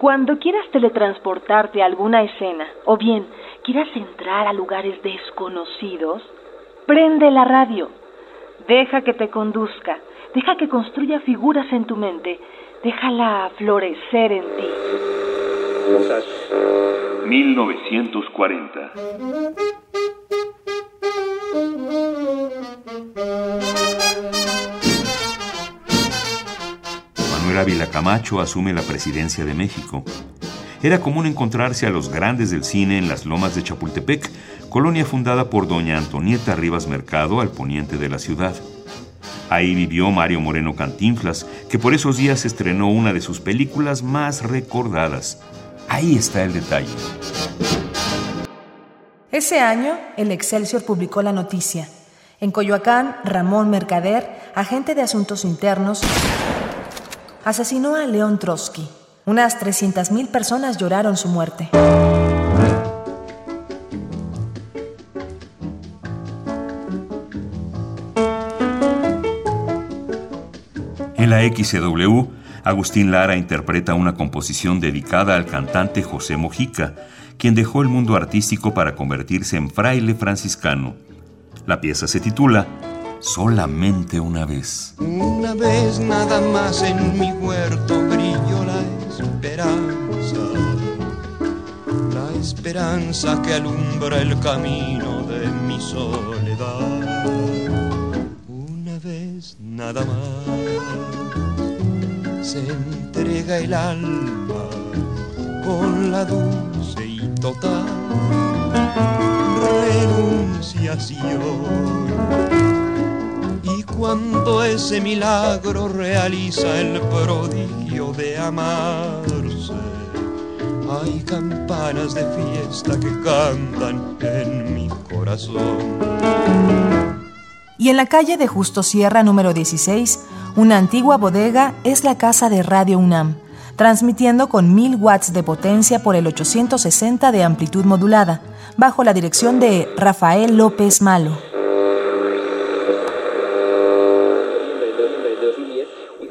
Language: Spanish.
Cuando quieras teletransportarte a alguna escena, o bien quieras entrar a lugares desconocidos, prende la radio. Deja que te conduzca, deja que construya figuras en tu mente Déjala florecer en ti. 1940. Manuel Ávila Camacho asume la presidencia de México. Era común encontrarse a los grandes del cine en las lomas de Chapultepec, colonia fundada por doña Antonieta Rivas Mercado al poniente de la ciudad. Ahí vivió Mario Moreno Cantinflas, que por esos días estrenó una de sus películas más recordadas. Ahí está el detalle. Ese año, el Excelsior publicó la noticia. En Coyoacán, Ramón Mercader, agente de asuntos internos, asesinó a León Trotsky. Unas 300.000 personas lloraron su muerte. En la XCW, Agustín Lara interpreta una composición dedicada al cantante José Mojica, quien dejó el mundo artístico para convertirse en fraile franciscano. La pieza se titula Solamente una vez. Una vez nada más en mi huerto brilló la esperanza, la esperanza que alumbra el camino de mi soledad. Una vez nada más se entrega el alma con la dulce y total renunciación. Cuando ese milagro realiza el prodigio de amarse, hay campanas de fiesta que cantan en mi corazón. Y en la calle de Justo Sierra número 16, una antigua bodega es la casa de Radio UNAM, transmitiendo con 1000 watts de potencia por el 860 de amplitud modulada, bajo la dirección de Rafael López Malo.